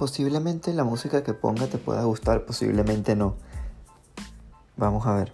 Posiblemente la música que ponga te pueda gustar, posiblemente no. Vamos a ver.